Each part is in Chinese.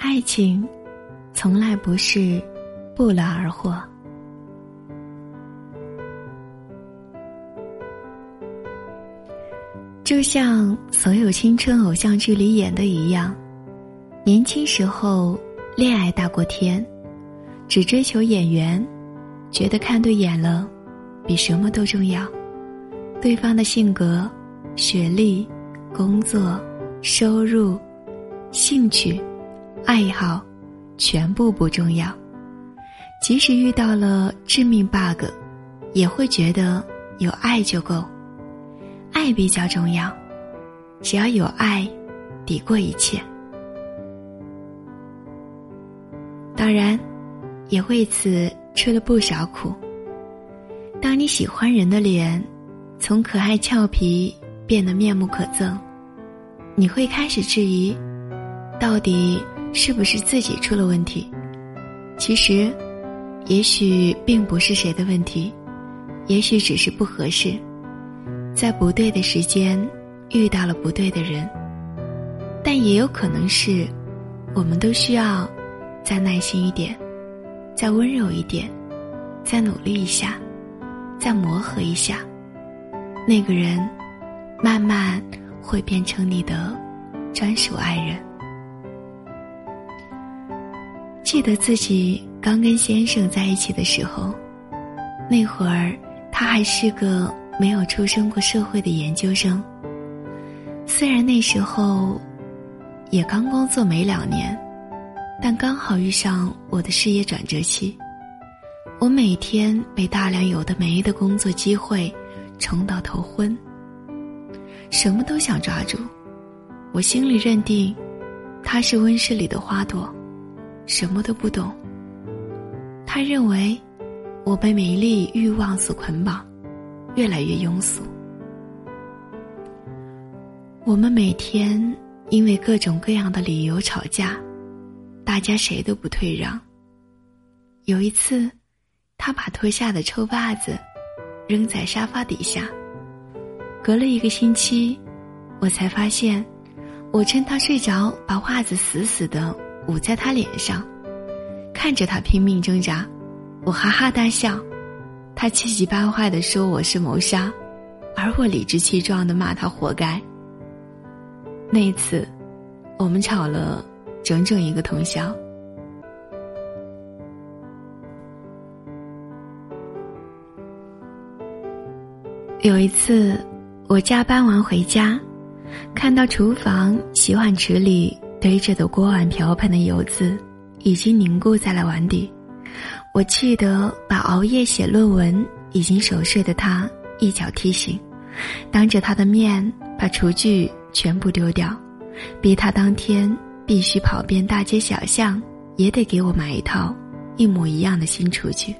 爱情，从来不是不劳而获。就像所有青春偶像剧里演的一样，年轻时候恋爱大过天，只追求演员，觉得看对眼了，比什么都重要。对方的性格、学历、工作、收入、兴趣、爱好，全部不重要。即使遇到了致命 bug，也会觉得有爱就够。爱比较重要，只要有爱，抵过一切。当然，也为此吃了不少苦。当你喜欢人的脸，从可爱俏皮变得面目可憎，你会开始质疑，到底是不是自己出了问题？其实，也许并不是谁的问题，也许只是不合适。在不对的时间遇到了不对的人，但也有可能是，我们都需要再耐心一点，再温柔一点，再努力一下，再磨合一下，那个人慢慢会变成你的专属爱人。记得自己刚跟先生在一起的时候，那会儿他还是个。没有出生过社会的研究生。虽然那时候也刚工作没两年，但刚好遇上我的事业转折期。我每天被大量有的没的工作机会冲到头昏，什么都想抓住。我心里认定他是温室里的花朵，什么都不懂。他认为我被美丽欲望所捆绑。越来越庸俗。我们每天因为各种各样的理由吵架，大家谁都不退让。有一次，他把脱下的臭袜子扔在沙发底下。隔了一个星期，我才发现，我趁他睡着，把袜子死死的捂在他脸上，看着他拼命挣扎，我哈哈大笑。他气急败坏的说我是谋杀，而我理直气壮的骂他活该。那次，我们吵了整整一个通宵。有一次，我加班完回家，看到厨房洗碗池里堆着的锅碗瓢盆的油渍，已经凝固在了碗底。我气得把熬夜写论文、已经熟睡的他一脚踢醒，当着他的面把厨具全部丢掉，逼他当天必须跑遍大街小巷，也得给我买一套一模一样的新厨具。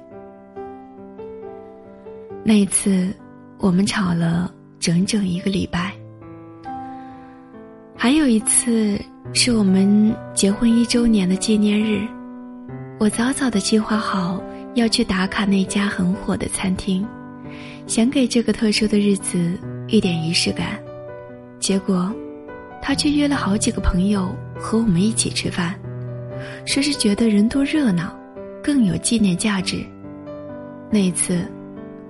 那次，我们吵了整整一个礼拜。还有一次，是我们结婚一周年的纪念日。我早早的计划好要去打卡那家很火的餐厅，想给这个特殊的日子一点仪式感。结果，他却约了好几个朋友和我们一起吃饭，说是觉得人多热闹，更有纪念价值。那一次，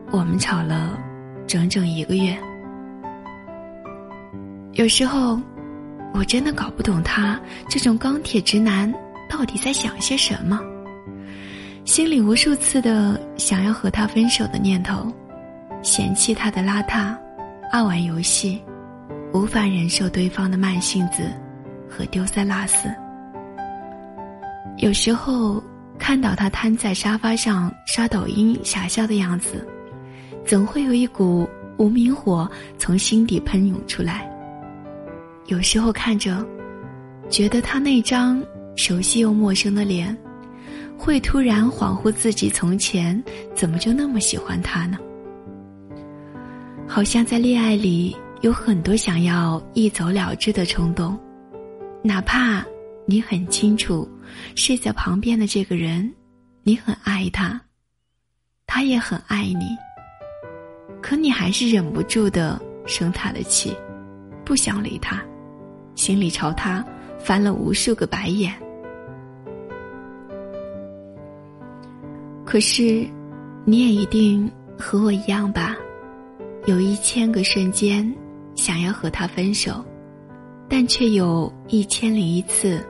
我们吵了整整一个月。有时候，我真的搞不懂他这种钢铁直男到底在想些什么。心里无数次的想要和他分手的念头，嫌弃他的邋遢，爱玩游戏，无法忍受对方的慢性子和丢三落四。有时候看到他瘫在沙发上刷抖音傻笑的样子，总会有一股无名火从心底喷涌出来。有时候看着，觉得他那张熟悉又陌生的脸。会突然恍惚自己从前怎么就那么喜欢他呢？好像在恋爱里有很多想要一走了之的冲动，哪怕你很清楚睡在旁边的这个人，你很爱他，他也很爱你，可你还是忍不住的生他的气，不想理他，心里朝他翻了无数个白眼。可是你也一定和我一样吧有一千个瞬间想要和他分手但却有一千零一次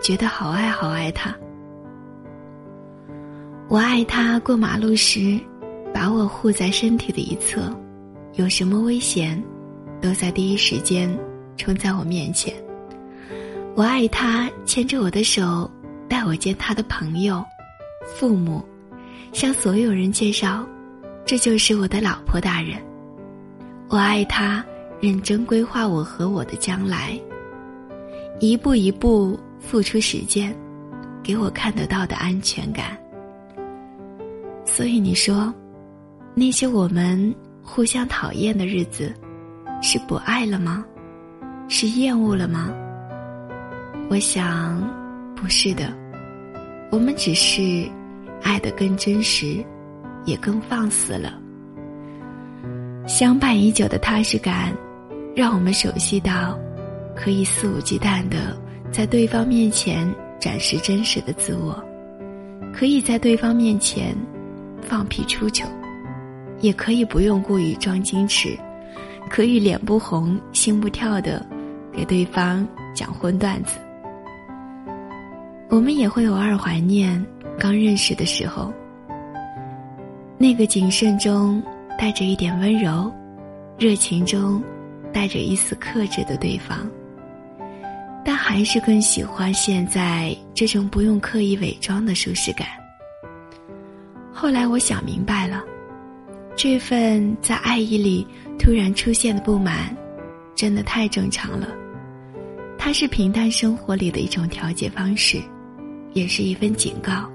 觉得好爱好爱他。我爱他过马路时把我护在身体的一侧有什么危险都在第一时间冲在我面前。我爱他牵着我的手，带我见他的朋友、父母，向所有人介绍，这就是我的老婆大人。我爱他认真规划我和我的将来，一步一步付出时间，给我看得到的安全感。所以你说，那些我们互相讨厌的日子，是不爱了吗？是厌恶了吗？我想，不是的，我们只是爱得更真实，也更放肆了。相伴已久的踏实感，让我们熟悉到，可以肆无忌惮的在对方面前展示真实的自我，可以在对方面前放屁出糗，也可以不用故意装矜持，可以脸不红心不跳的给对方讲荤段子。我们也会偶尔怀念刚认识的时候，那个谨慎中带着一点温柔，热情中带着一丝克制的对方。但还是更喜欢现在这种不用刻意伪装的舒适感。后来我想明白了，这份在爱意里突然出现的不满，真的太正常了。它是平淡生活里的一种调节方式。也是一份警告，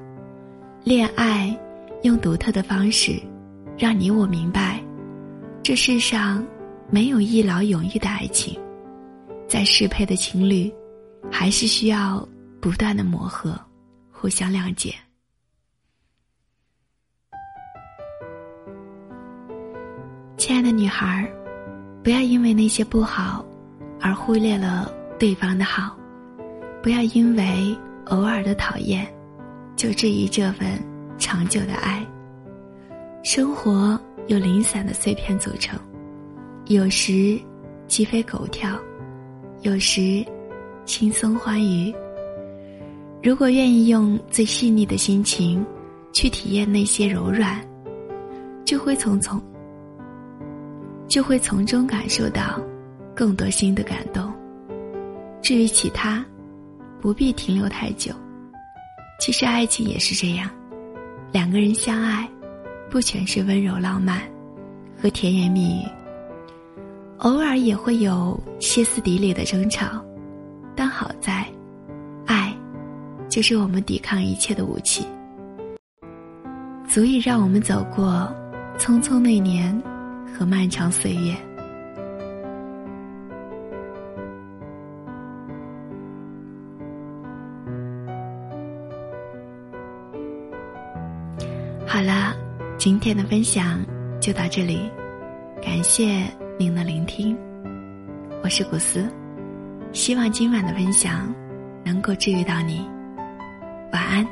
恋爱用独特的方式，让你我明白，这世上没有一劳永逸的爱情，在适配的情侣，还是需要不断的磨合，互相谅解。亲爱的女孩不要因为那些不好，而忽略了对方的好，不要因为。偶尔的讨厌，就质疑这份长久的爱。生活由零散的碎片组成，有时鸡飞狗跳，有时轻松欢愉。如果愿意用最细腻的心情去体验那些柔软，就会从从就会从中感受到更多新的感动。至于其他。不必停留太久。其实爱情也是这样，两个人相爱，不全是温柔浪漫和甜言蜜语，偶尔也会有歇斯底里的争吵。但好在，爱，就是我们抵抗一切的武器，足以让我们走过匆匆那年和漫长岁月。好了，今天的分享就到这里，感谢您的聆听，我是古斯，希望今晚的分享能够治愈到你，晚安。